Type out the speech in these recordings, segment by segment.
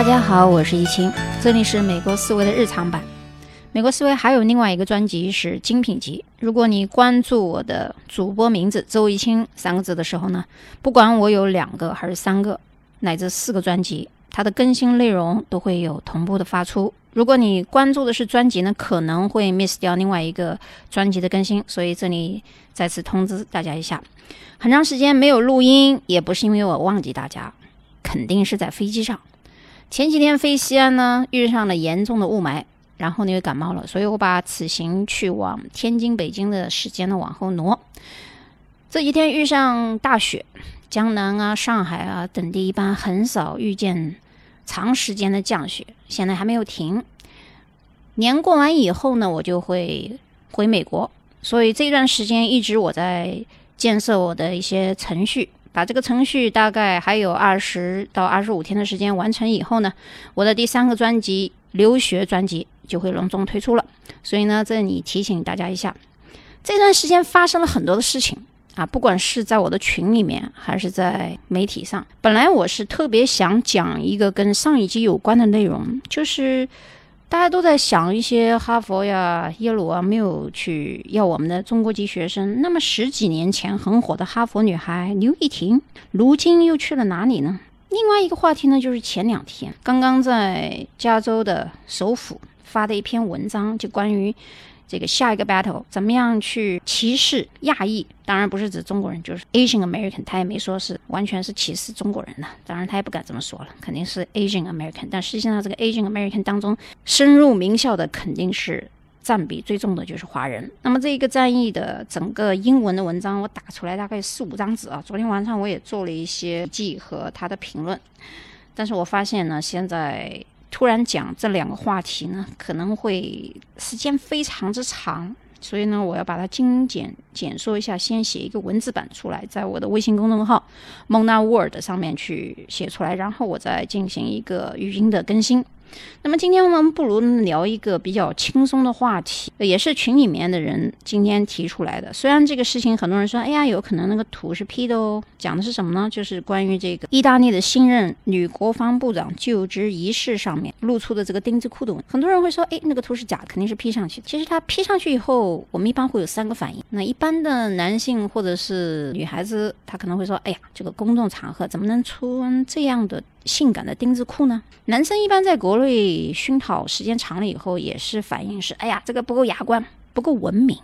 大家好，我是易清，这里是美国思维的日常版。美国思维还有另外一个专辑是精品集。如果你关注我的主播名字周一清三个字的时候呢，不管我有两个还是三个乃至四个专辑，它的更新内容都会有同步的发出。如果你关注的是专辑呢，可能会 miss 掉另外一个专辑的更新，所以这里再次通知大家一下。很长时间没有录音，也不是因为我忘记大家，肯定是在飞机上。前几天飞西安呢，遇上了严重的雾霾。然后呢又感冒了，所以我把此行去往天津、北京的时间呢往后挪。这几天遇上大雪，江南啊、上海啊等地一般很少遇见长时间的降雪，现在还没有停。年过完以后呢，我就会回美国，所以这段时间一直我在建设我的一些程序，把这个程序大概还有二十到二十五天的时间完成以后呢，我的第三个专辑留学专辑。就会隆重推出了，所以呢，这里提醒大家一下，这段时间发生了很多的事情啊，不管是在我的群里面，还是在媒体上。本来我是特别想讲一个跟上一集有关的内容，就是大家都在想一些哈佛呀、耶鲁啊没有去要我们的中国籍学生，那么十几年前很火的哈佛女孩刘亦婷，如今又去了哪里呢？另外一个话题呢，就是前两天刚刚在加州的首府。发的一篇文章，就关于这个下一个 battle 怎么样去歧视亚裔，当然不是指中国人，就是 Asian American，他也没说是完全是歧视中国人的，当然他也不敢这么说了，肯定是 Asian American，但实际上这个 Asian American 当中，深入名校的肯定是占比最重的就是华人。那么这一个战役的整个英文的文章，我打出来大概四五张纸啊，昨天晚上我也做了一些笔记和他的评论，但是我发现呢，现在。突然讲这两个话题呢，可能会时间非常之长，所以呢，我要把它精简简说一下，先写一个文字版出来，在我的微信公众号“蒙娜 Word” 上面去写出来，然后我再进行一个语音的更新。那么今天我们不如聊一个比较轻松的话题，也是群里面的人今天提出来的。虽然这个事情很多人说，哎呀，有可能那个图是 P 的哦。讲的是什么呢？就是关于这个意大利的新任女国防部长就职仪式上面露出的这个丁字裤的问题。很多人会说，哎，那个图是假，肯定是 P 上去的。其实它 P 上去以后，我们一般会有三个反应。那一般的男性或者是女孩子，他可能会说，哎呀，这个公众场合怎么能穿这样的？性感的丁字裤呢？男生一般在国内熏陶时间长了以后，也是反应是：哎呀，这个不够雅观，不够文明。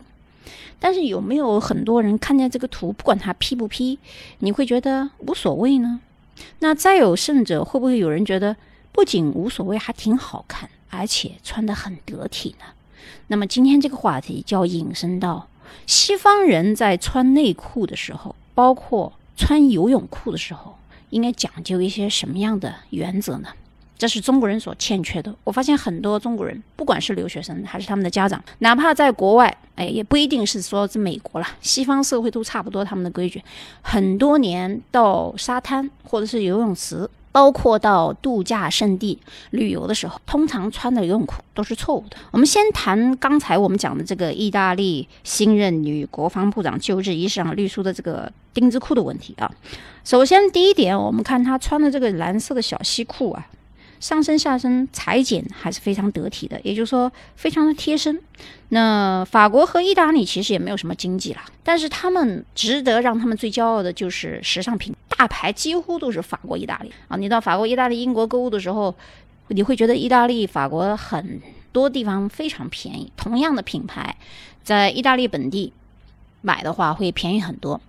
但是有没有很多人看见这个图，不管他 P 不 P，你会觉得无所谓呢？那再有甚者，会不会有人觉得不仅无所谓，还挺好看，而且穿得很得体呢？那么今天这个话题就要引申到西方人在穿内裤的时候，包括穿游泳裤的时候。应该讲究一些什么样的原则呢？这是中国人所欠缺的。我发现很多中国人，不管是留学生还是他们的家长，哪怕在国外，哎，也不一定是说是美国了，西方社会都差不多他们的规矩。很多年到沙滩或者是游泳池。包括到度假胜地旅游的时候，通常穿的游泳裤都是错误的。我们先谈刚才我们讲的这个意大利新任女国防部长就职仪式上绿书的这个丁字裤的问题啊。首先，第一点，我们看她穿的这个蓝色的小西裤啊。上身下身裁剪还是非常得体的，也就是说非常的贴身。那法国和意大利其实也没有什么经济了，但是他们值得让他们最骄傲的就是时尚品，大牌几乎都是法国、意大利啊。你到法国、意大利、英国购物的时候，你会觉得意大利、法国很多地方非常便宜，同样的品牌，在意大利本地买的话会便宜很多。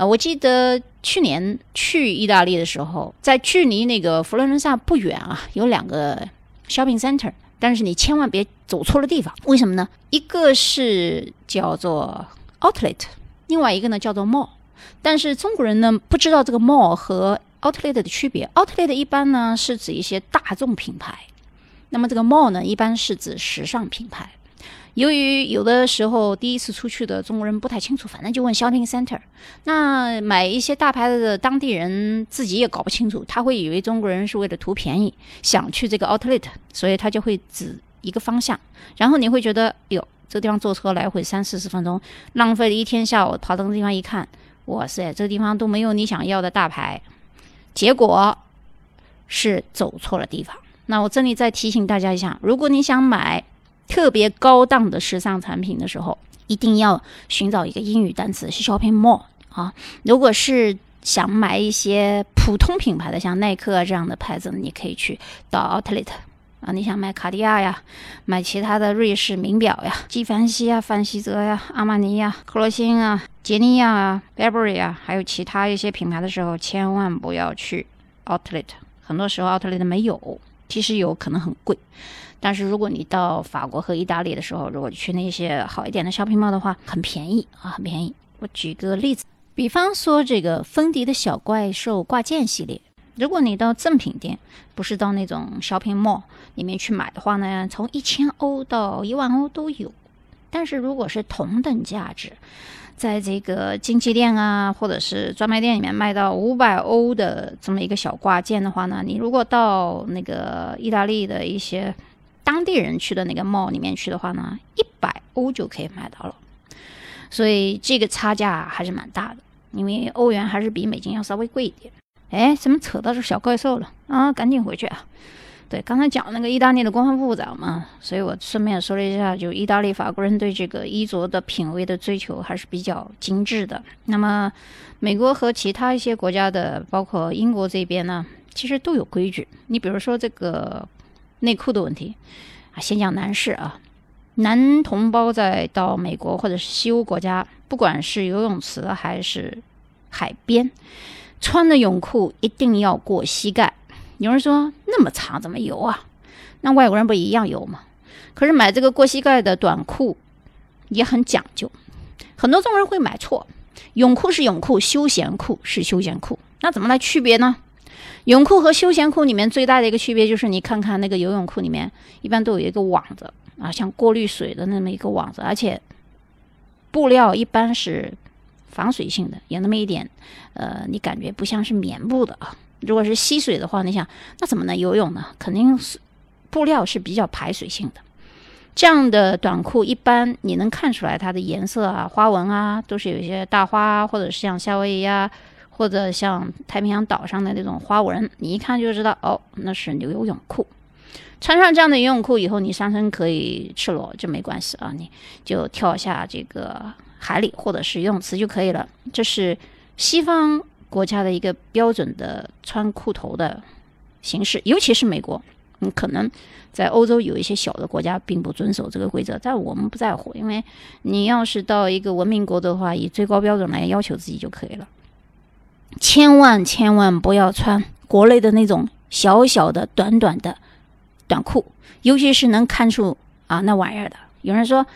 啊，我记得去年去意大利的时候，在距离那个佛罗伦萨不远啊，有两个 shopping center，但是你千万别走错了地方。为什么呢？一个是叫做 outlet，另外一个呢叫做 mall。但是中国人呢不知道这个 mall 和 outlet 的区别。outlet 一般呢是指一些大众品牌，那么这个 mall 呢一般是指时尚品牌。由于有的时候第一次出去的中国人不太清楚，反正就问 shopping center。那买一些大牌子的当地人自己也搞不清楚，他会以为中国人是为了图便宜，想去这个 outlet，所以他就会指一个方向。然后你会觉得，哟，这个地方坐车来回三四十分钟，浪费了一天下午，跑到那个地方一看，哇塞，这个地方都没有你想要的大牌。结果是走错了地方。那我这里再提醒大家一下，如果你想买特别高档的时尚产品的时候，一定要寻找一个英语单词，shopping mall 啊。如果是想买一些普通品牌的，像耐克这样的牌子，你可以去到 outlet 啊。你想买卡地亚呀，买其他的瑞士名表呀，纪梵希啊、范希泽呀、阿玛尼呀、克罗心啊、杰尼亚啊、Burberry 啊，还有其他一些品牌的时候，千万不要去 outlet。很多时候 outlet 没有。其实有可能很贵，但是如果你到法国和意大利的时候，如果去那些好一点的 shopping mall 的话，很便宜啊，很便宜。我举个例子，比方说这个芬迪的小怪兽挂件系列，如果你到正品店，不是到那种 shopping mall 里面去买的话呢，从一千欧到一万欧都有。但是如果是同等价值，在这个金器店啊，或者是专卖店里面卖到五百欧的这么一个小挂件的话呢，你如果到那个意大利的一些当地人去的那个 mall 里面去的话呢，一百欧就可以买到了。所以这个差价还是蛮大的，因为欧元还是比美金要稍微贵一点。哎，怎么扯到这小怪兽了啊？赶紧回去啊！对，刚才讲那个意大利的官方部长嘛，所以我顺便说了一下，就意大利法国人对这个衣着的品味的追求还是比较精致的。那么，美国和其他一些国家的，包括英国这边呢，其实都有规矩。你比如说这个内裤的问题啊，先讲男士啊，男同胞在到美国或者是西欧国家，不管是游泳池还是海边，穿的泳裤一定要过膝盖。有人说那么长怎么游啊？那外国人不一样游吗？可是买这个过膝盖的短裤也很讲究，很多中国人会买错。泳裤是泳裤，休闲裤是休闲裤，那怎么来区别呢？泳裤和休闲裤里面最大的一个区别就是，你看看那个游泳裤里面一般都有一个网子啊，像过滤水的那么一个网子，而且布料一般是防水性的，有那么一点，呃，你感觉不像是棉布的啊。如果是吸水的话，你想那怎么能游泳呢？肯定是布料是比较排水性的。这样的短裤一般你能看出来它的颜色啊、花纹啊，都是有一些大花，或者是像夏威夷啊，或者像太平洋岛上的那种花纹，你一看就知道哦，那是牛游泳裤。穿上这样的游泳裤以后，你上身可以赤裸就没关系啊，你就跳下这个海里或者是游泳池就可以了。这是西方。国家的一个标准的穿裤头的形式，尤其是美国，嗯，可能在欧洲有一些小的国家并不遵守这个规则，但我们不在乎，因为你要是到一个文明国的话，以最高标准来要求自己就可以了。千万千万不要穿国内的那种小小的短短的短裤，尤其是能看出啊那玩意儿的。有人说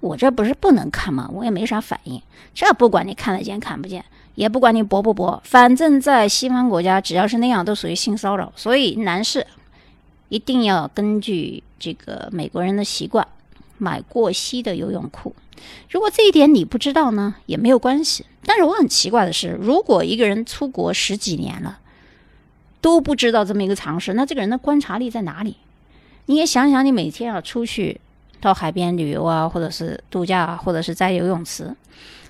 我这不是不能看吗？我也没啥反应，这不管你看得见看不见。也不管你薄不薄，反正在西方国家，只要是那样，都属于性骚扰。所以男士一定要根据这个美国人的习惯，买过膝的游泳裤。如果这一点你不知道呢，也没有关系。但是我很奇怪的是，如果一个人出国十几年了，都不知道这么一个常识，那这个人的观察力在哪里？你也想想，你每天要出去到海边旅游啊，或者是度假，或者是在游泳池。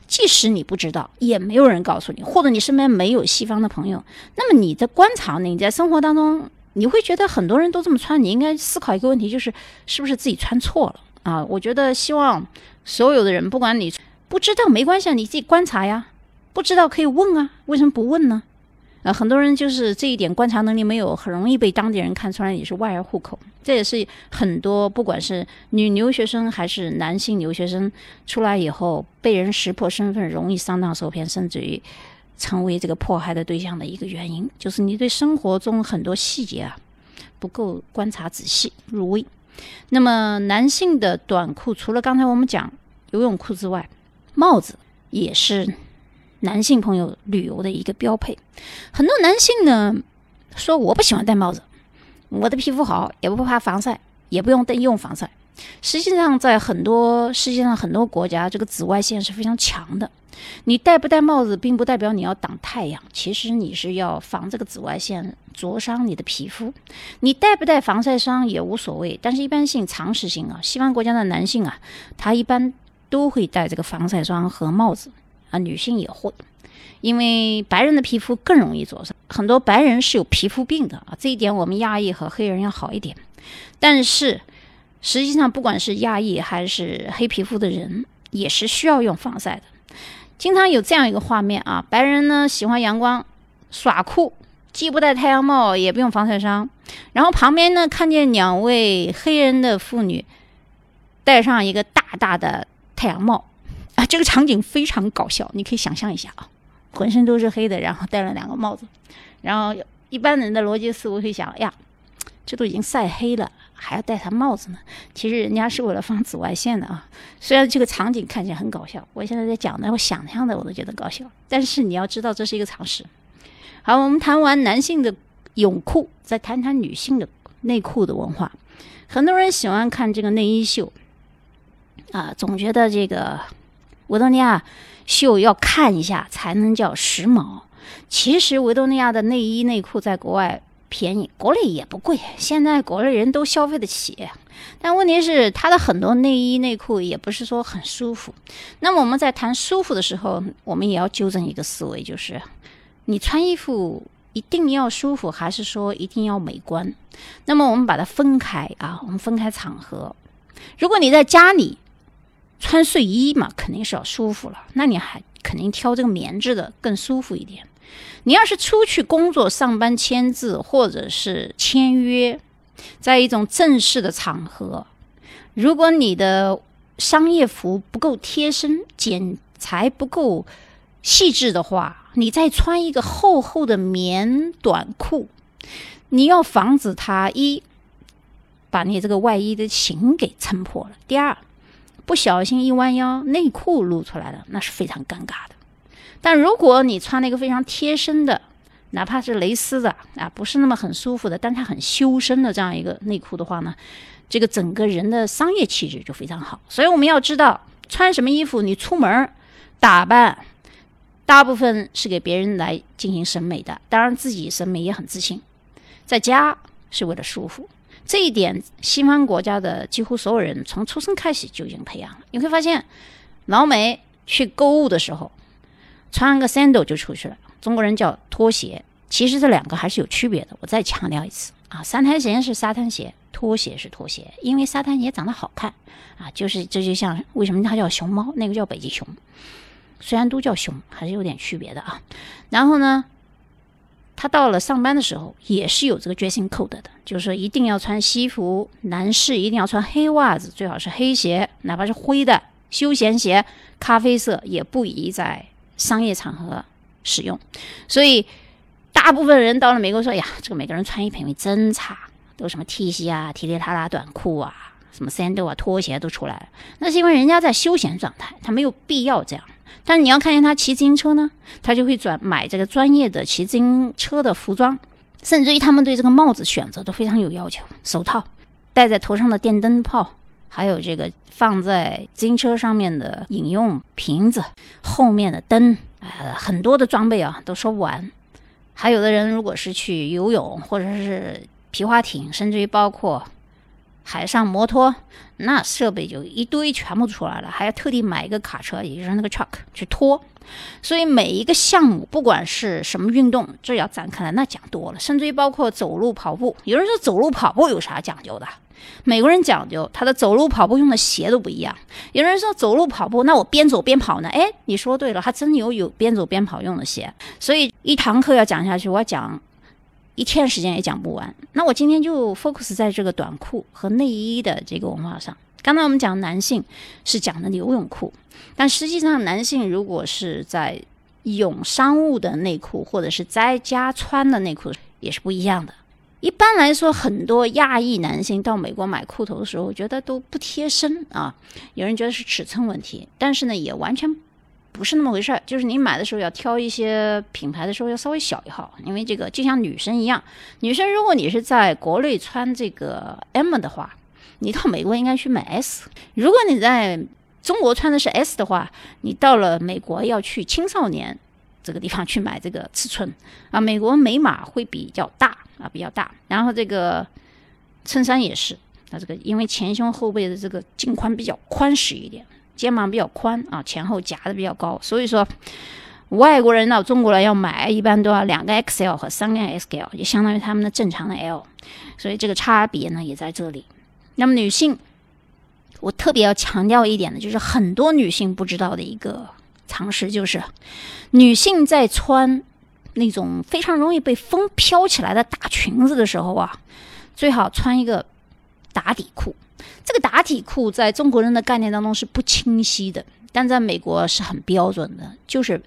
即使你不知道，也没有人告诉你，或者你身边没有西方的朋友，那么你在观察呢？你在生活当中，你会觉得很多人都这么穿，你应该思考一个问题，就是是不是自己穿错了啊？我觉得希望所有的人，不管你不知道没关系，啊，你自己观察呀，不知道可以问啊，为什么不问呢？呃，很多人就是这一点观察能力没有，很容易被当地人看出来你是外来户口。这也是很多不管是女留学生还是男性留学生出来以后被人识破身份，容易上当受骗，甚至于成为这个迫害的对象的一个原因，就是你对生活中很多细节啊不够观察仔细入微。那么男性的短裤，除了刚才我们讲游泳裤之外，帽子也是。男性朋友旅游的一个标配，很多男性呢说我不喜欢戴帽子，我的皮肤好，也不怕防晒，也不用戴用防晒。实际上，在很多世界上很多国家，这个紫外线是非常强的。你戴不戴帽子，并不代表你要挡太阳，其实你是要防这个紫外线灼伤你的皮肤。你戴不戴防晒霜也无所谓，但是一般性、常识性啊，西方国家的男性啊，他一般都会戴这个防晒霜和帽子。啊，女性也会，因为白人的皮肤更容易灼伤，很多白人是有皮肤病的啊，这一点我们亚裔和黑人要好一点。但是实际上，不管是亚裔还是黑皮肤的人，也是需要用防晒的。经常有这样一个画面啊，白人呢喜欢阳光，耍酷，既不戴太阳帽，也不用防晒霜，然后旁边呢看见两位黑人的妇女戴上一个大大的太阳帽。这个场景非常搞笑，你可以想象一下啊，浑身都是黑的，然后戴了两个帽子，然后一般人的逻辑思维会想呀，这都已经晒黑了，还要戴上帽子呢。其实人家是为了防紫外线的啊。虽然这个场景看起来很搞笑，我现在在讲的，我想象的我都觉得搞笑，但是你要知道这是一个常识。好，我们谈完男性的泳裤，再谈谈女性的内裤的文化。很多人喜欢看这个内衣秀，啊，总觉得这个。维多利亚秀要看一下才能叫时髦。其实维多利亚的内衣内裤在国外便宜，国内也不贵。现在国内人都消费得起。但问题是，它的很多内衣内裤也不是说很舒服。那么我们在谈舒服的时候，我们也要纠正一个思维，就是你穿衣服一定要舒服，还是说一定要美观？那么我们把它分开啊，我们分开场合。如果你在家里，穿睡衣嘛，肯定是要舒服了。那你还肯定挑这个棉质的更舒服一点。你要是出去工作、上班、签字或者是签约，在一种正式的场合，如果你的商业服不够贴身、剪裁不够细致的话，你再穿一个厚厚的棉短裤，你要防止它一把你这个外衣的型给撑破了。第二。不小心一弯腰，内裤露出来了，那是非常尴尬的。但如果你穿了一个非常贴身的，哪怕是蕾丝的啊，不是那么很舒服的，但它很修身的这样一个内裤的话呢，这个整个人的商业气质就非常好。所以我们要知道，穿什么衣服，你出门打扮，大部分是给别人来进行审美的，当然自己审美也很自信，在家是为了舒服。这一点，西方国家的几乎所有人从出生开始就已经培养了。你会发现，老美去购物的时候，穿个 sandal 就出去了。中国人叫拖鞋，其实这两个还是有区别的。我再强调一次啊，沙滩鞋是沙滩鞋，拖鞋是拖鞋，因为沙滩鞋长得好看啊。就是这就像为什么它叫熊猫，那个叫北极熊，虽然都叫熊，还是有点区别的啊。然后呢？他到了上班的时候，也是有这个 dressing code 的，就是说一定要穿西服，男士一定要穿黑袜子，最好是黑鞋，哪怕是灰的休闲鞋，咖啡色也不宜在商业场合使用。所以，大部分人到了美国说：“呀，这个每个人穿衣品味真差，都什么 T 恤啊、踢踢踏拉短裤啊、什么 sandal 啊、拖鞋都出来了。”那是因为人家在休闲状态，他没有必要这样。但是你要看见他骑自行车呢，他就会转买这个专业的骑自行车的服装，甚至于他们对这个帽子选择都非常有要求，手套、戴在头上的电灯泡，还有这个放在自行车上面的饮用瓶子、后面的灯，呃，很多的装备啊都说不完。还有的人如果是去游泳或者是皮划艇，甚至于包括。海上摩托，那设备就一堆全部出来了，还要特地买一个卡车，也就是那个 truck 去拖。所以每一个项目，不管是什么运动，这要展开来那讲多了，甚至于包括走路跑步。有人说走路跑步有啥讲究的？美国人讲究他的走路跑步用的鞋都不一样。有人说走路跑步，那我边走边跑呢？哎，你说对了，还真有有边走边跑用的鞋。所以一堂课要讲下去，我要讲。一天时间也讲不完，那我今天就 focus 在这个短裤和内衣的这个文化上。刚才我们讲男性是讲的游泳裤，但实际上男性如果是在用商务的内裤或者是在家穿的内裤也是不一样的。一般来说，很多亚裔男性到美国买裤头的时候，觉得都不贴身啊。有人觉得是尺寸问题，但是呢，也完全。不是那么回事儿，就是你买的时候要挑一些品牌的时候要稍微小一号，因为这个就像女生一样，女生如果你是在国内穿这个 M 的话，你到美国应该去买 S；如果你在中国穿的是 S 的话，你到了美国要去青少年这个地方去买这个尺寸啊。美国美码会比较大啊，比较大，然后这个衬衫也是，它这个因为前胸后背的这个颈宽比较宽实一点。肩膀比较宽啊，前后夹的比较高，所以说外国人到中国来要买，一般都要两个 XL 和三个 XL，也相当于他们的正常的 L，所以这个差别呢也在这里。那么女性，我特别要强调一点的，就是很多女性不知道的一个常识，就是女性在穿那种非常容易被风飘起来的大裙子的时候啊，最好穿一个打底裤。这个打底裤在中国人的概念当中是不清晰的，但在美国是很标准的，就是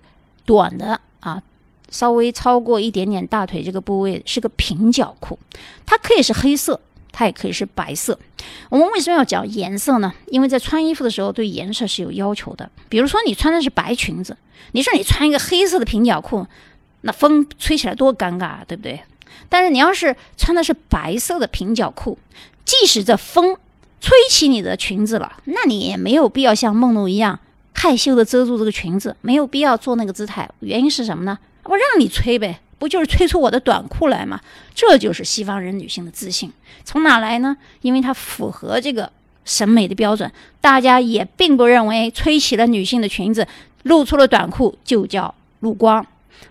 短的啊，稍微超过一点点大腿这个部位是个平角裤，它可以是黑色，它也可以是白色。我们为什么要讲颜色呢？因为在穿衣服的时候对颜色是有要求的。比如说你穿的是白裙子，你说你穿一个黑色的平角裤，那风吹起来多尴尬，对不对？但是你要是穿的是白色的平角裤，即使这风。吹起你的裙子了，那你也没有必要像梦露一样害羞的遮住这个裙子，没有必要做那个姿态。原因是什么呢？我让你吹呗，不就是吹出我的短裤来吗？这就是西方人女性的自信，从哪来呢？因为它符合这个审美的标准。大家也并不认为吹起了女性的裙子，露出了短裤就叫露光。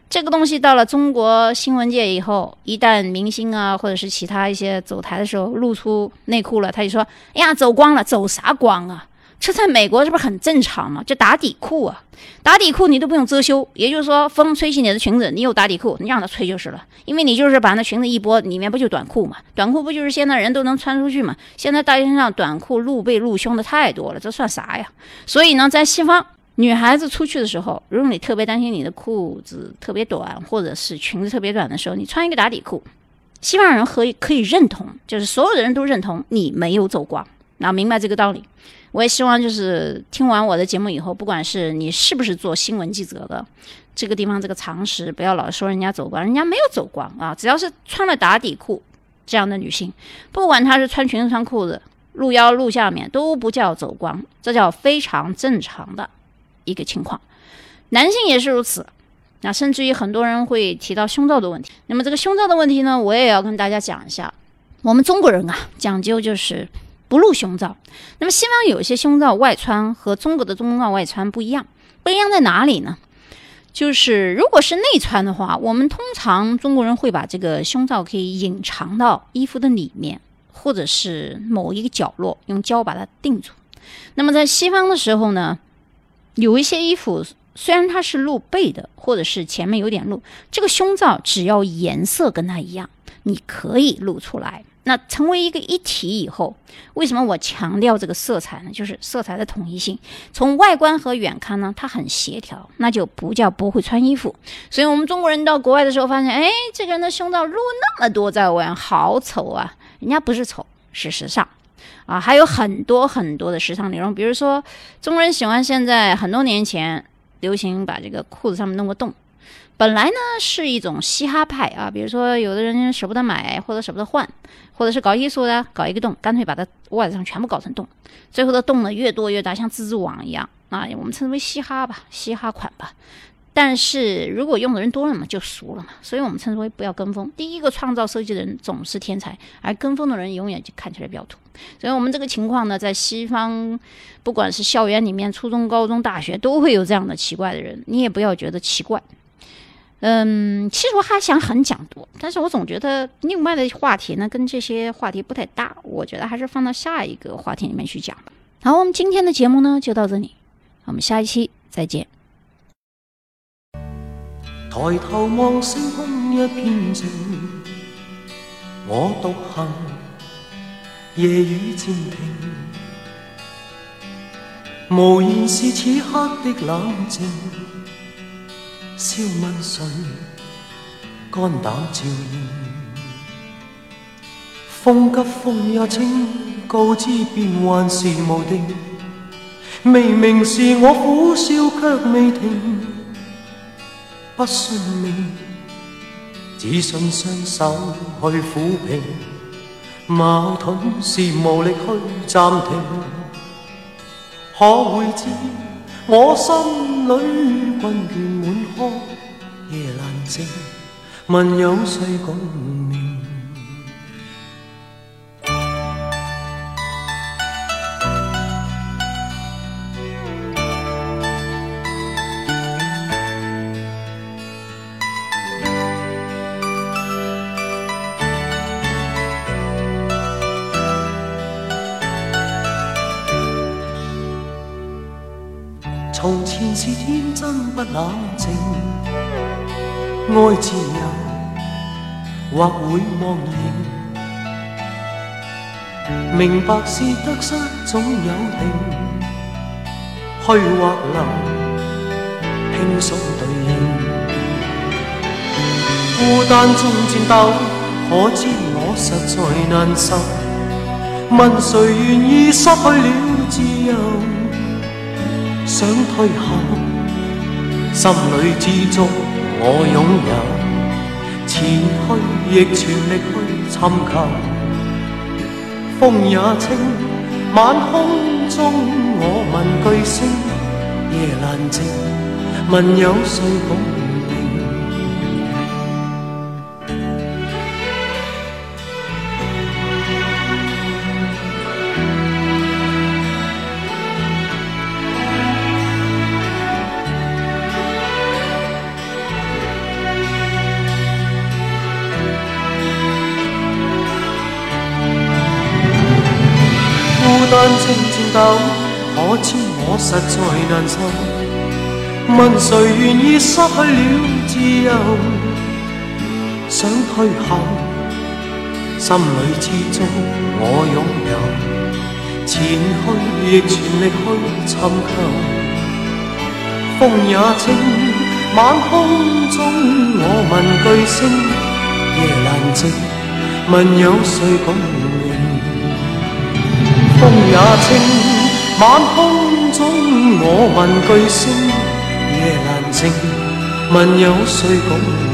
这个东西到了中国新闻界以后，一旦明星啊，或者是其他一些走台的时候露出内裤了，他就说：“哎呀，走光了，走啥光啊？这在美国这不是很正常吗？这打底裤啊，打底裤你都不用遮羞，也就是说，风吹起你的裙子，你有打底裤，你让它吹就是了，因为你就是把那裙子一拨，里面不就短裤嘛？短裤不就是现在人都能穿出去嘛？现在大街上短裤露背露胸的太多了，这算啥呀？所以呢，在西方。女孩子出去的时候，如果你特别担心你的裤子特别短，或者是裙子特别短的时候，你穿一个打底裤，西方人可以可以认同，就是所有的人都认同你没有走光，那明白这个道理。我也希望就是听完我的节目以后，不管是你是不是做新闻记者的，这个地方这个常识不要老说人家走光，人家没有走光啊，只要是穿了打底裤这样的女性，不管她是穿裙子穿裤子，露腰露下面都不叫走光，这叫非常正常的。一个情况，男性也是如此。那甚至于很多人会提到胸罩的问题。那么这个胸罩的问题呢，我也要跟大家讲一下。我们中国人啊，讲究就是不露胸罩。那么西方有些胸罩外穿和中国的胸罩外穿不一样，不一样在哪里呢？就是如果是内穿的话，我们通常中国人会把这个胸罩可以隐藏到衣服的里面，或者是某一个角落，用胶把它定住。那么在西方的时候呢？有一些衣服，虽然它是露背的，或者是前面有点露，这个胸罩只要颜色跟它一样，你可以露出来。那成为一个一体以后，为什么我强调这个色彩呢？就是色彩的统一性。从外观和远看呢，它很协调，那就不叫不会穿衣服。所以，我们中国人到国外的时候发现，哎，这个人的胸罩露那么多在外面，好丑啊！人家不是丑，是时尚。啊，还有很多很多的时尚内容，比如说中国人喜欢现在很多年前流行把这个裤子上面弄个洞，本来呢是一种嘻哈派啊，比如说有的人舍不得买或者舍不得换，或者是搞艺术的搞一个洞，干脆把它袜子上全部搞成洞，最后的洞呢越多越大，像蜘蛛网一样啊，我们称之为嘻哈吧，嘻哈款吧。但是如果用的人多了嘛，就熟了嘛，所以我们称之为不要跟风。第一个创造设计的人总是天才，而跟风的人永远就看起来比较土。所以，我们这个情况呢，在西方，不管是校园里面、初中、高中、大学，都会有这样的奇怪的人，你也不要觉得奇怪。嗯，其实我还想很讲多，但是我总觉得另外的话题呢，跟这些话题不太搭，我觉得还是放到下一个话题里面去讲吧。好，我们今天的节目呢就到这里，我们下一期再见。抬头望星空一片静，我独行，夜雨渐停。无言是此刻的冷静，笑问谁，肝胆照应。风急风也清，告知变幻是无定。明明是我苦笑却未停。不信命，只信双手去抚平矛盾，是无力去暂停。可会知我心里困倦满腔，夜阑静，问有谁共鸣？爱自由或会忘形，明白是得失总有定，去或留，轻松对应。孤单中战斗，可知我实在难受。问谁愿意失去了自由？想退后，心里知足我拥有。前去亦全力去寻求。风也清，晚空中我问句星，夜阑静，问有谁共？实在难受。问谁愿意失去了自由？想退后，心里之中我拥有。前去亦全力去寻求。风也清，晚空中我问句星，夜阑静，问有谁共鸣？风也清，晚空中我问句声，夜难静，问有谁共？